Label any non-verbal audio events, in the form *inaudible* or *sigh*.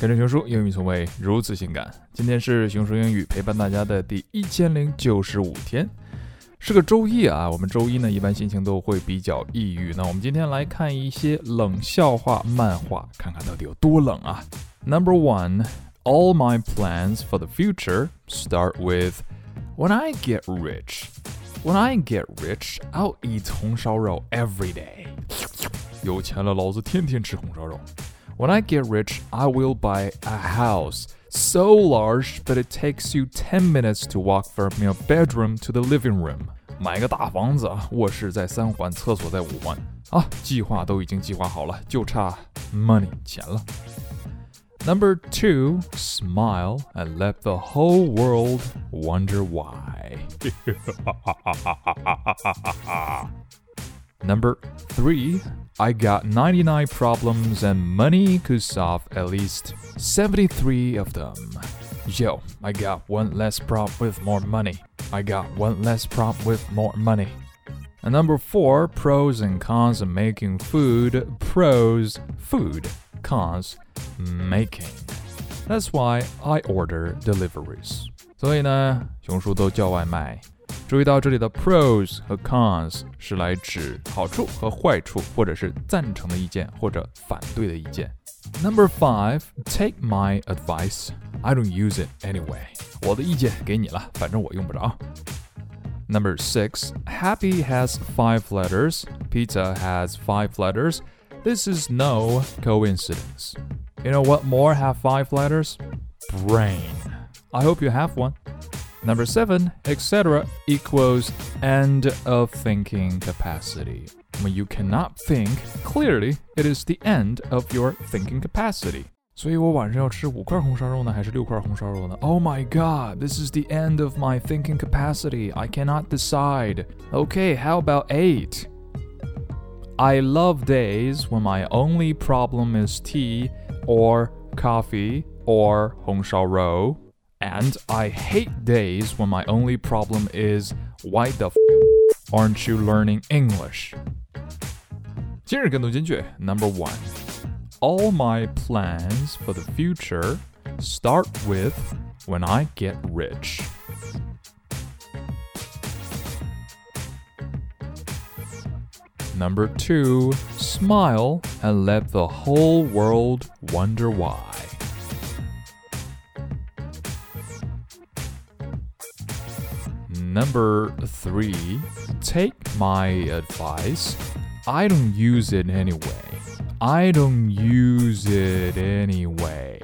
跟着熊叔，英语从未如此性感。今天是熊叔英语陪伴大家的第一千零九十五天，是个周一啊。我们周一呢，一般心情都会比较抑郁。那我们今天来看一些冷笑话漫画，看看到底有多冷啊。Number one, all my plans for the future start with when I get rich. When I get rich, I'll eat 红烧肉 every day. 有钱了，老子天天吃红烧肉。when I get rich, I will buy a house so large that it takes you 10 minutes to walk from your bedroom to the living room. 买个大房子啊，卧室在三环，厕所在五环啊，计划都已经计划好了，就差 money 钱了。Number two, smile and let the whole world wonder why. *laughs* Number three, I got 99 problems and money could solve at least 73 of them. Yo, I got one less problem with more money. I got one less problem with more money. And number four, pros and cons of making food. Pros, food. Cons, making. That's why I order deliveries. 所以呢，熊叔都叫外卖。 注意到这里的 pros 和 cons 是来指好处和坏处，或者是赞成的意见或者反对的意见。Number five, take my advice. I don't use it anyway. 我的意见给你了，反正我用不着。Number six, happy has five letters. Pizza has five letters. This is no coincidence. You know what more have five letters? Brain. I hope you have one. Number seven, etc. equals end of thinking capacity. When you cannot think clearly, it is the end of your thinking capacity. 所以我晚上要吃五块红烧肉呢，还是六块红烧肉呢？Oh my god, this is the end of my thinking capacity. I cannot decide. Okay, how about eight? I love days when my only problem is tea or coffee or 红烧肉 and I hate days when my only problem is why the f aren't you learning English? 今日跟读金句 Number one, all my plans for the future start with when I get rich. Number two, smile and let the whole world wonder why. Number three, take my advice. I don't use it anyway. I don't use it anyway.